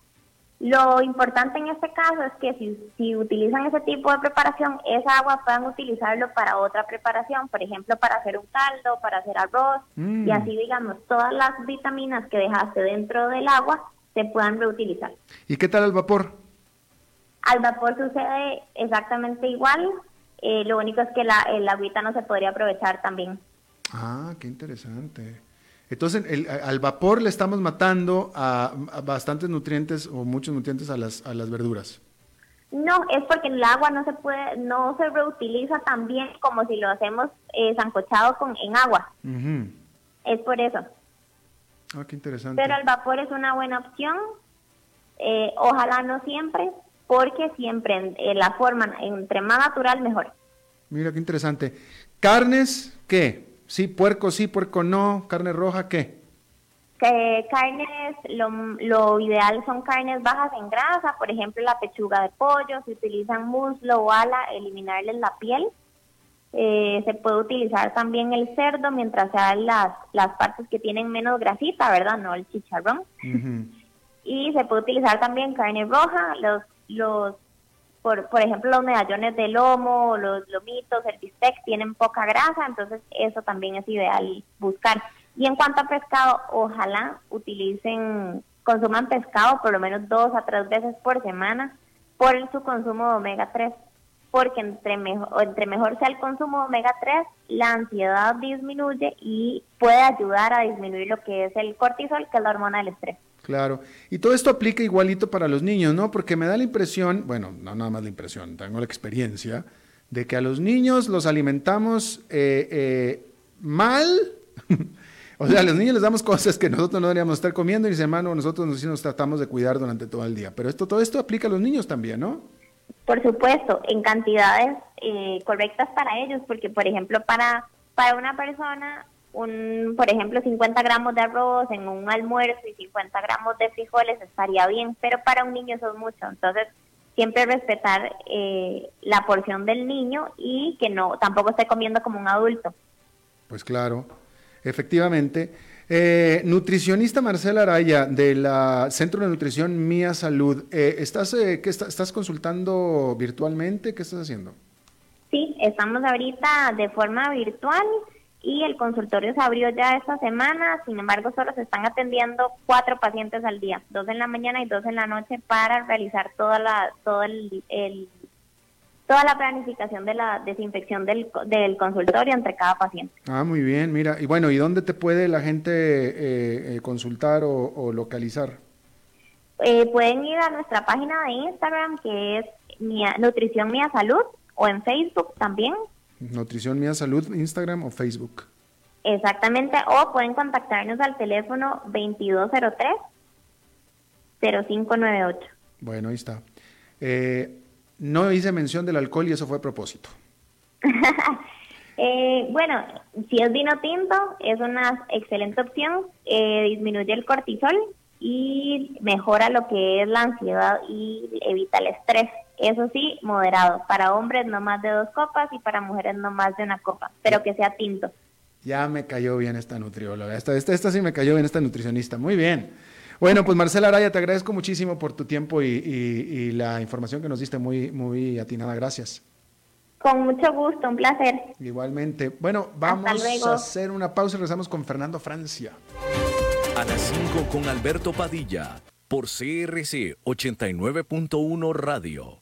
Lo importante en este caso es que si, utilizan ese tipo de preparación, esa agua puedan utilizarlo para otra preparación, por ejemplo, para hacer un caldo, para hacer arroz, y mm. así, digamos, todas las vitaminas que dejaste dentro del agua se puedan reutilizar. ¿Y qué tal al vapor? Al vapor sucede exactamente igual, eh, lo único es que la, el agüita no se podría aprovechar también. Ah, qué interesante. Entonces, al vapor le estamos matando a, bastantes nutrientes o muchos nutrientes a las, a las verduras. No, es porque el agua no se puede, no se reutiliza tan bien como si lo hacemos eh, zancochado con, en agua. Es por eso. Ah, qué interesante. Pero el vapor es una buena opción. Eh, ojalá no siempre, porque siempre en, la forma, entre más natural, mejor. Mira qué interesante. ¿Carnes qué? Sí, puerco sí, puerco no, carne roja, ¿qué? Que carnes, lo, lo, ideal son carnes bajas en grasa, por ejemplo la pechuga de pollo, se utilizan muslo o ala, eliminarles la piel. Eh, se puede utilizar también el cerdo mientras sean las, las partes que tienen menos grasita, ¿verdad? No el chicharrón. Y se puede utilizar también carne roja, los, los por, por ejemplo, los medallones de lomo, los lomitos, el bistec tienen poca grasa, entonces eso también es ideal buscar. Y en cuanto a pescado, ojalá utilicen, consuman pescado por lo menos dos a tres veces por semana por su consumo de omega 3, porque entre mejor, entre mejor sea el consumo de omega 3, la ansiedad disminuye y puede ayudar a disminuir lo que es el cortisol, que es la hormona del estrés. Claro. Y todo esto aplica igualito para los niños, ¿no? Porque me da la impresión, bueno, no nada más la impresión, tengo la experiencia, de que a los niños los alimentamos eh, eh, mal. o sea, a los niños les damos cosas que nosotros no deberíamos estar comiendo y dice, hermano, nosotros nos, nos tratamos de cuidar durante todo el día. Pero esto, todo esto aplica a los niños también, ¿no? Por supuesto, en cantidades eh, correctas para ellos, porque por ejemplo, para, para una persona un, por ejemplo, 50 gramos de arroz en un almuerzo y 50 gramos de frijoles estaría bien, pero para un niño eso es mucho. Entonces, siempre respetar eh, la porción del niño y que no tampoco esté comiendo como un adulto. Pues claro, efectivamente. Eh, nutricionista Marcela Araya del Centro de Nutrición Mía Salud, eh, ¿estás, qué estás consultando virtualmente? ¿Qué estás haciendo? Sí, estamos ahorita de forma virtual y el consultorio se abrió ya esta semana, sin embargo solo se están atendiendo cuatro pacientes al día, dos en la mañana y dos en la noche para realizar toda la, todo el, toda la planificación de la desinfección del, del, consultorio entre cada paciente. Ah, muy bien, mira, y bueno, ¿y dónde te puede la gente eh, eh, consultar o, localizar? Eh, pueden ir a nuestra página de Instagram que es Nutrición Mía Salud o en Facebook también Nutrición Mía Salud, Instagram o Facebook. Exactamente, o pueden contactarnos al teléfono 2203-0598. Bueno, ahí está. Eh, no hice mención del alcohol y eso fue a propósito. eh, bueno, si es vino tinto, es una excelente opción. Eh, disminuye el cortisol y mejora lo que es la ansiedad y evita el estrés. Eso sí, moderado. Para hombres no más de dos copas y para mujeres no más de una copa, pero que sea tinto. Ya me cayó bien esta nutrióloga. Esta, esta, sí me cayó bien, esta nutricionista. Muy bien. Bueno, pues Marcela Araya, te agradezco muchísimo por tu tiempo y, la información que nos diste muy, muy atinada. Gracias. Con mucho gusto, un placer. Igualmente. Bueno, vamos a hacer una pausa y regresamos con Fernando Francia. A las 5 con Alberto Padilla, por CRC 89.1 Radio.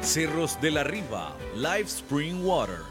Cerros de la Riva, Live Spring Water.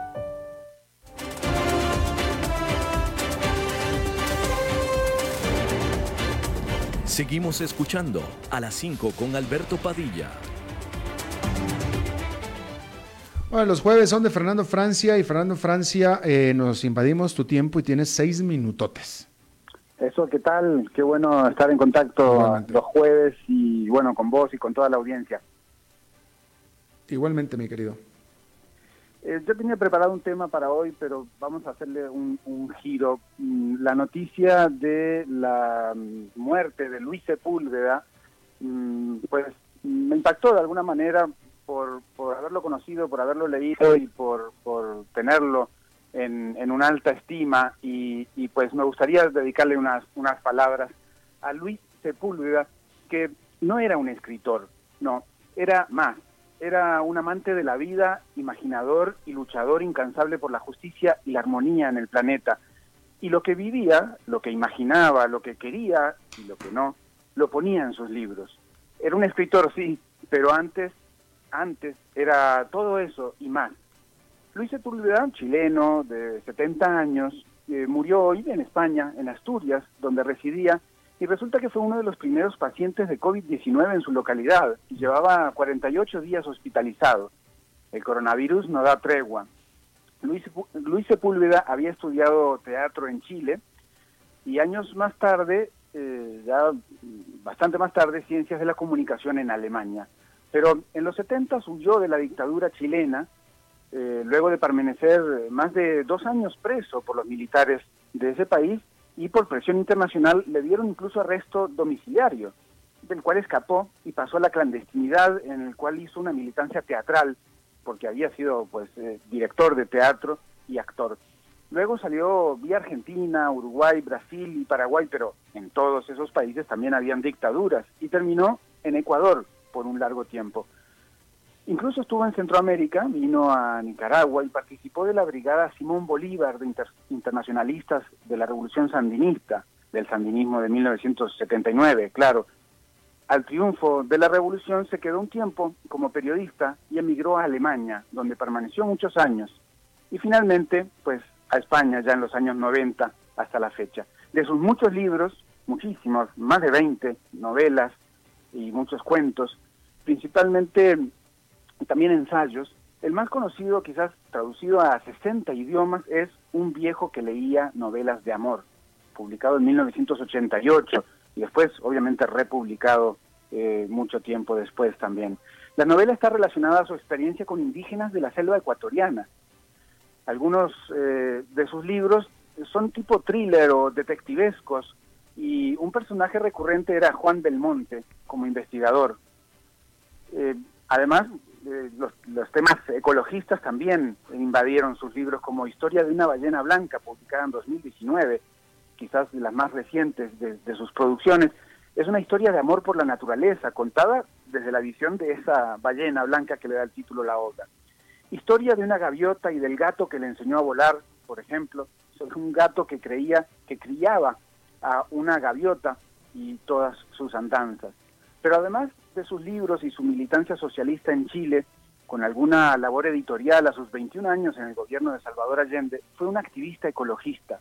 Seguimos escuchando a las 5 con Alberto Padilla. Bueno, los jueves son de Fernando Francia y Fernando Francia eh, nos invadimos tu tiempo y tienes seis minutotes. Eso, ¿qué tal? Qué bueno estar en contacto los jueves y bueno, con vos y con toda la audiencia. Igualmente, mi querido. Eh, yo tenía preparado un tema para hoy, pero vamos a hacerle un, giro. Mm, la noticia de la mm, muerte de Luis Sepúlveda, mm, pues me impactó de alguna manera por, por haberlo conocido, por haberlo leído y por, por tenerlo en, en una alta estima. Y, y, pues me gustaría dedicarle unas, unas palabras a Luis Sepúlveda, que no era un escritor, no, era más era un amante de la vida, imaginador y luchador incansable por la justicia y la armonía en el planeta. Y lo que vivía, lo que imaginaba, lo que quería y lo que no, lo ponía en sus libros. Era un escritor, sí, pero antes, antes era todo eso y más. Luis Sepúlveda, chileno de 70 años, murió hoy en España, en Asturias, donde residía, y resulta que fue uno de los primeros pacientes de COVID-19 en su localidad y llevaba 48 días hospitalizado. El coronavirus no da tregua. Luis, Luis Sepúlveda había estudiado teatro en Chile y años más tarde, eh, ya bastante más tarde, ciencias de la comunicación en Alemania. Pero en los 70 huyó de la dictadura chilena, eh, luego de permanecer más de dos años preso por los militares de ese país y por presión internacional le dieron incluso arresto domiciliario, del cual escapó y pasó a la clandestinidad en el cual hizo una militancia teatral porque había sido pues eh, director de teatro y actor. Luego salió vía Argentina, Uruguay, Brasil y Paraguay, pero en todos esos países también habían dictaduras y terminó en Ecuador por un largo tiempo. Incluso estuvo en Centroamérica, vino a Nicaragua y participó de la brigada Simón Bolívar de internacionalistas de la Revolución Sandinista, del sandinismo de 1979, claro, al triunfo de la revolución se quedó un tiempo como periodista y emigró a Alemania, donde permaneció muchos años. Y finalmente, pues a España ya en los años 90 hasta la fecha. De sus muchos libros, muchísimos, más de 20 novelas y muchos cuentos, principalmente también ensayos, el más conocido, quizás traducido a 60 idiomas, es Un viejo que leía novelas de amor, publicado en 1988 y después obviamente republicado eh, mucho tiempo después también. La novela está relacionada a su experiencia con indígenas de la selva ecuatoriana. Algunos eh, de sus libros son tipo thriller o detectivescos y un personaje recurrente era Juan Belmonte como investigador. Eh, además, los, los, temas ecologistas también invadieron sus libros como Historia de una ballena blanca, publicada en 2019, quizás de las más recientes de, sus producciones, es una historia de amor por la naturaleza, contada desde la visión de esa ballena blanca que le da el título a la obra. Historia de una gaviota y del gato que le enseñó a volar, por ejemplo, sobre un gato que creía que criaba a una gaviota y todas sus andanzas. Pero además de sus libros y su militancia socialista en Chile, con alguna labor editorial a sus 21 años en el gobierno de Salvador Allende, fue un activista ecologista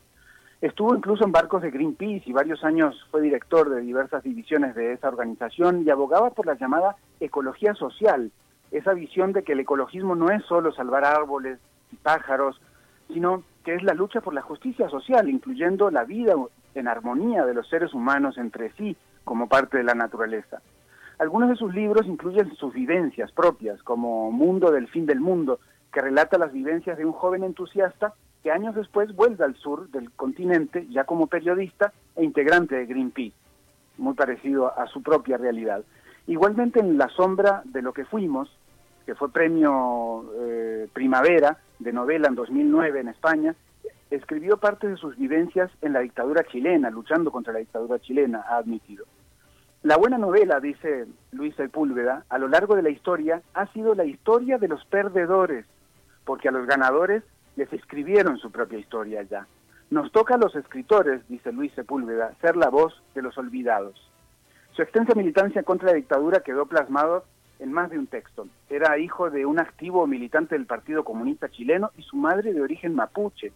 Estuvo incluso en barcos de Greenpeace y varios años fue director de diversas divisiones de esa organización y abogaba por la llamada ecología social, esa visión de que el ecologismo no es solo salvar árboles y pájaros, sino que es la lucha por la justicia social, incluyendo la vida en armonía de los seres humanos entre sí como parte de la naturaleza. Algunos de sus libros incluyen sus vivencias propias, como Mundo del Fin del Mundo, que relata las vivencias de un joven entusiasta que años después vuelve al sur del continente ya como periodista e integrante de Greenpeace, muy parecido a su propia realidad. Igualmente en La sombra de lo que fuimos, que fue premio eh, Primavera de novela en 2009 en España, escribió parte de sus vivencias en la dictadura chilena, luchando contra la dictadura chilena, ha admitido. La buena novela, dice Luis Sepúlveda, a lo largo de la historia ha sido la historia de los perdedores, porque a los ganadores les escribieron su propia historia ya. Nos toca a los escritores, dice Luis Sepúlveda, ser la voz de los olvidados. Su extensa militancia contra la dictadura quedó plasmado en más de un texto. Era hijo de un activo militante del Partido Comunista Chileno y su madre de origen mapuche.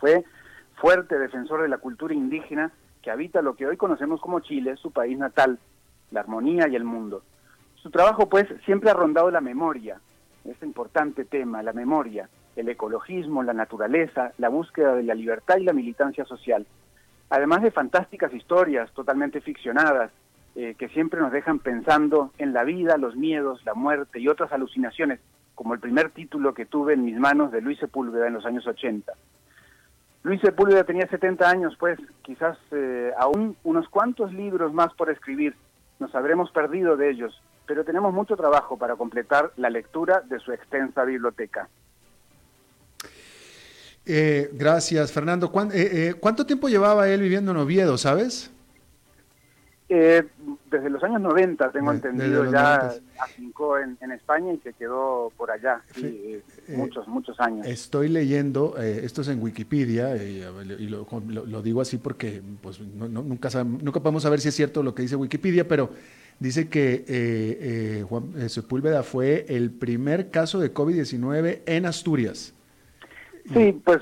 Fue fuerte defensor de la cultura indígena que habita lo que hoy conocemos como Chile, su país natal, la armonía y el mundo. Su trabajo, pues, siempre ha rondado la memoria, este importante tema, la memoria, el ecologismo, la naturaleza, la búsqueda de la libertad y la militancia social. Además de fantásticas historias totalmente ficcionadas, eh, que siempre nos dejan pensando en la vida, los miedos, la muerte y otras alucinaciones, como el primer título que tuve en mis manos de Luis Sepúlveda en los años 80. Luis Sepúlveda tenía 70 años, pues quizás eh, aún unos cuantos libros más por escribir, nos habremos perdido de ellos, pero tenemos mucho trabajo para completar la lectura de su extensa biblioteca. Eh, gracias, Fernando. Eh, eh, ¿Cuánto tiempo llevaba él viviendo en Oviedo, sabes? desde los años 90, tengo entendido, ya afincó en, España y se quedó por allá, muchos, muchos años. Estoy leyendo, esto es en Wikipedia, y lo, digo así porque pues, nunca, nunca podemos saber si es cierto lo que dice Wikipedia, pero dice que Juan Sepúlveda fue el primer caso de COVID-19 en Asturias. Sí, pues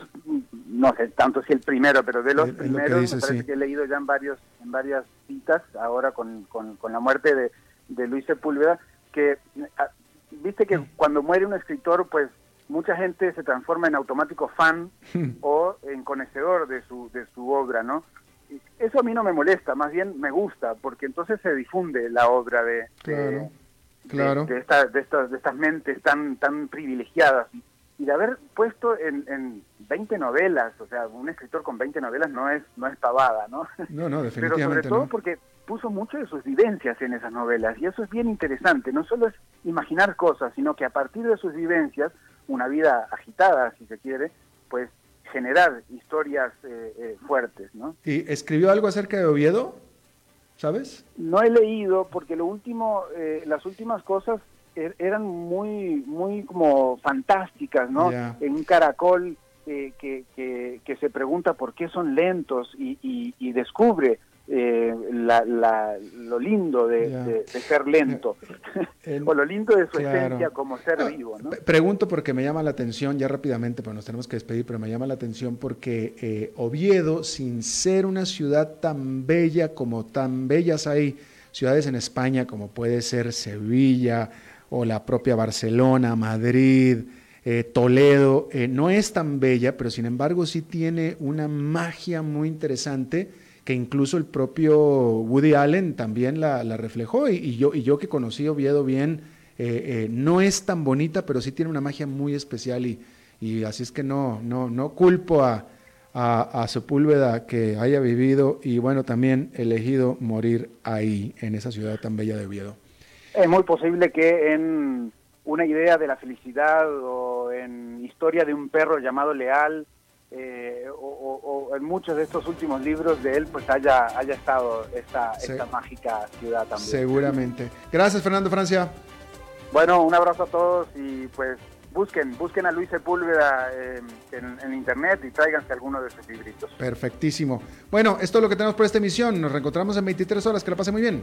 no sé tanto si el primero, pero de los primeros, me parece que he leído ya en, varios, en varias citas, ahora con, con, la muerte de, de Luis Sepúlveda, que ah, viste que cuando muere un escritor, pues mucha gente se transforma en automático fan o en conocedor de su, de su obra, ¿no? Eso a mí no me molesta, más bien me gusta, porque entonces se difunde la obra de, claro, de, estas, de estas mentes tan, tan privilegiadas. Y de haber puesto en, en 20 novelas, o sea, un escritor con 20 novelas no es, no es pavada, ¿no? No, no, definitivamente Pero sobre todo porque puso mucho de sus vivencias en esas novelas, y eso es bien interesante, no solo es imaginar cosas, sino que a partir de sus vivencias, una vida agitada, si se quiere, pues generar historias eh, eh, fuertes, ¿no? ¿Y escribió algo acerca de Oviedo? ¿Sabes? No he leído porque lo último, eh, las últimas cosas er, eran muy, muy como fantásticas, ¿no? En un caracol que, que, que, se pregunta por qué son lentos y, y descubre eh, la, lo lindo de, ser lento, o lo lindo de su esencia como ser ah, vivo. ¿no? Pregunto porque me llama la atención, ya rápidamente, pues nos tenemos que despedir, pero me llama la atención porque eh, Oviedo, sin ser una ciudad tan bella como tan bellas hay ciudades en España como puede ser Sevilla o la propia Barcelona, Madrid, eh, Toledo, no es tan bella, pero sin embargo sí tiene una magia muy interesante que incluso el propio Woody Allen también la, reflejó y, yo, y yo que conocí Oviedo bien, eh, eh, no es tan bonita, pero sí tiene una magia muy especial y, y así es que no, no, no culpo a, a, Sepúlveda que haya vivido y bueno, también elegido morir ahí, en esa ciudad tan bella de Oviedo. Es muy posible que en una idea de la felicidad o en historia de un perro llamado Leal, eh, o, en muchos de estos últimos libros de él pues haya, haya estado esta, esta mágica ciudad también. Seguramente. Gracias Fernando Francia. Bueno, un abrazo a todos y pues busquen, busquen a Luis Sepúlveda en, en, internet y tráiganse alguno de sus libritos. Perfectísimo. Bueno, esto es lo que tenemos por esta emisión. Nos reencontramos en 23 horas. Que la pase muy bien.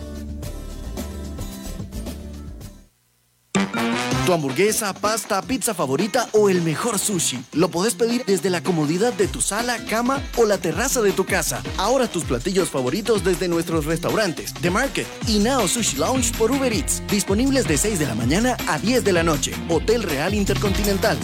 Tu hamburguesa, pasta, pizza favorita o el mejor sushi. Lo podés pedir desde la comodidad de tu sala, cama o la terraza de tu casa. Ahora tus platillos favoritos desde nuestros restaurantes, The Market y Now Sushi Lounge por Uber Eats. Disponibles de 6 de la mañana a 10 de la noche. Hotel Real Intercontinental.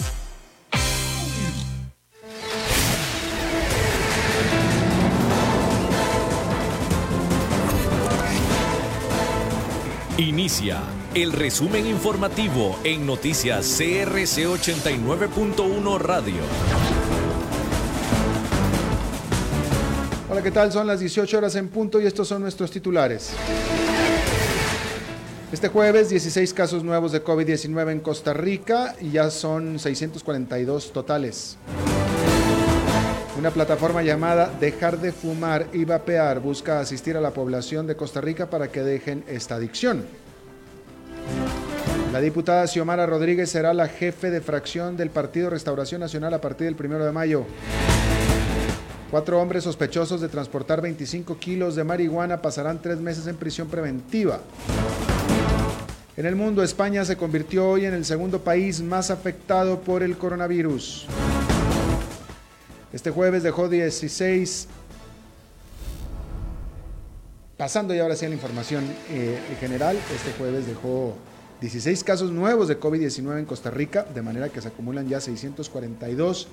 Inicia el resumen informativo en noticias CRC 89.1 Radio. Hola, ¿qué tal? Son las 18 horas en punto y estos son nuestros titulares. Este jueves, 16 casos nuevos de COVID-19 en Costa Rica y ya son 642 totales. Una plataforma llamada Dejar de Fumar y Vapear busca asistir a la población de Costa Rica para que dejen esta adicción. La diputada Xiomara Rodríguez será la jefe de fracción del Partido Restauración Nacional a partir del primero de mayo. Cuatro hombres sospechosos de transportar 25 kilos de marihuana pasarán tres meses en prisión preventiva. En el mundo, España se convirtió hoy en el segundo país más afectado por el coronavirus. Este jueves dejó 16. Pasando ya ahora sí a la información eh, general, este jueves dejó 16 casos nuevos de COVID-19 en Costa Rica, de manera que se acumulan ya 642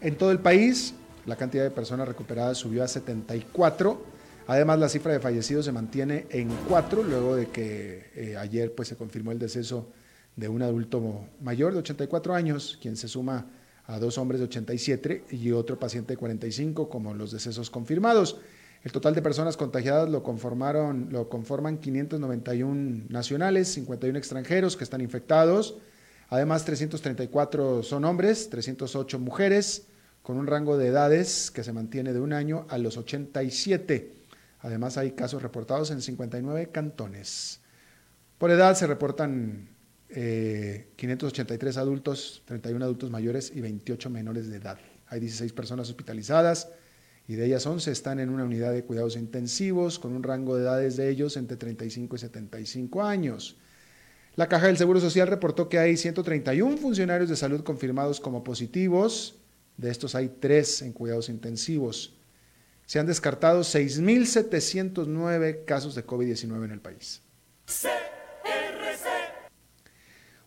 en todo el país. La cantidad de personas recuperadas subió a 74 Además, la cifra de fallecidos se mantiene en cuatro, luego de que eh, ayer pues, se confirmó el deceso de un adulto mayor de 84 años, quien se suma a dos hombres de 87 y otro paciente de 45 como los decesos confirmados. El total de personas contagiadas lo, conformaron, lo conforman 591 nacionales, 51 extranjeros que están infectados. Además, 334 son hombres, 308 mujeres, con un rango de edades que se mantiene de un año a los 87. Además, hay casos reportados en 59 cantones. Por edad se reportan 583 eh, adultos, 31 adultos mayores y 28 menores de edad. Hay 16 personas hospitalizadas y de ellas 11 están en una unidad de cuidados intensivos con un rango de edades de ellos entre 35 y 75 años. La Caja del Seguro Social reportó que hay 131 funcionarios de salud confirmados como positivos. De estos hay 3 en cuidados intensivos se han descartado 6.709 casos de COVID-19 en el país.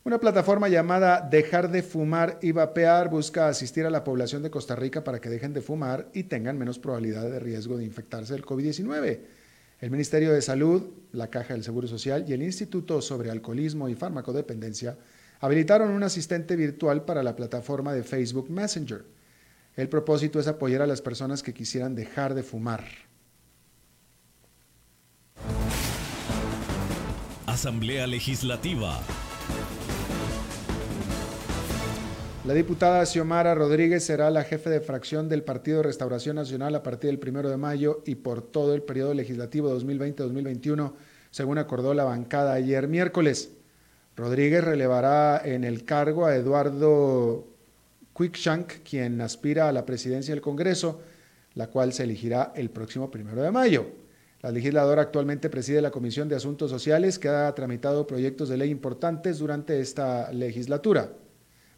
Una plataforma llamada Dejar de Fumar y Vapear busca asistir a la población de Costa Rica para que dejen de fumar y tengan menos probabilidad de riesgo de infectarse del COVID-19. El Ministerio de Salud, la Caja del Seguro Social y el Instituto sobre Alcoholismo y Farmacodependencia habilitaron un asistente virtual para la plataforma de Facebook Messenger. El propósito es apoyar a las personas que quisieran dejar de fumar. Asamblea Legislativa. La diputada Xiomara Rodríguez será la jefe de fracción del Partido de Restauración Nacional a partir del primero de mayo y por todo el periodo legislativo 2020-2021, según acordó la bancada ayer miércoles. Rodríguez relevará en el cargo a Eduardo Quickshank, quien aspira a la presidencia del Congreso, la cual se elegirá el próximo primero de mayo. La legisladora actualmente preside la Comisión de Asuntos Sociales, que ha tramitado proyectos de ley importantes durante esta legislatura.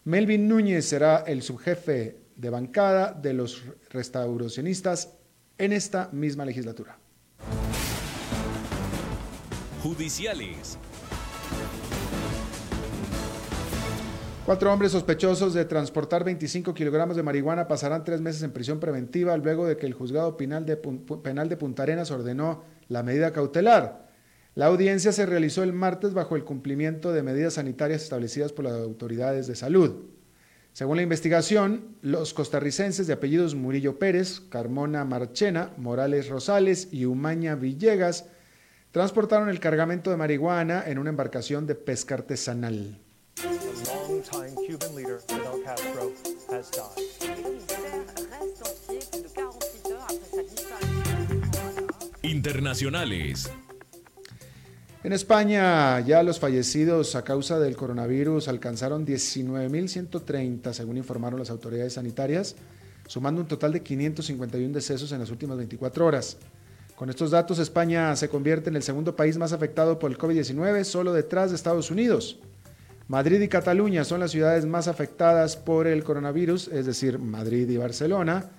Melvin Núñez será el subjefe de bancada de los restauracionistas en esta misma legislatura. Judiciales. Cuatro hombres sospechosos de transportar 25 kilogramos de marihuana pasarán tres meses en prisión preventiva luego de que el juzgado penal de, penal de Punta Arenas ordenó la medida cautelar. La audiencia se realizó el martes bajo el cumplimiento de medidas sanitarias establecidas por las autoridades de salud. Según la investigación, los costarricenses de apellidos Murillo Pérez, Carmona Marchena, Morales Rosales y Umaña Villegas transportaron el cargamento de marihuana en una embarcación de pesca artesanal. Internacionales. En España ya los fallecidos a causa del coronavirus alcanzaron 19.130, según informaron las autoridades sanitarias, sumando un total de 551 decesos en las últimas 24 horas. Con estos datos, España se convierte en el segundo país más afectado por el COVID-19, solo detrás de Estados Unidos. Madrid y Cataluña son las ciudades más afectadas por el coronavirus, es decir, Madrid y Barcelona,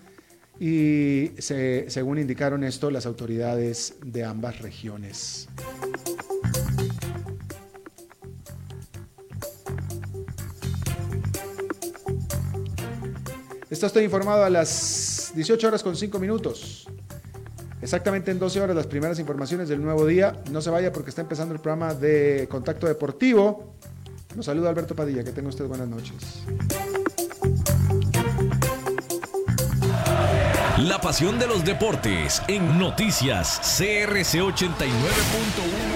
y según indicaron esto las autoridades de ambas regiones. Está estoy informado a las 18 horas con 5 minutos. Exactamente en 12 horas las primeras informaciones del nuevo día. No se vaya porque está empezando el programa de Contacto Deportivo. Nos saluda Alberto Padilla, que tenga usted buenas noches. La pasión de los deportes en noticias CRC 89.1.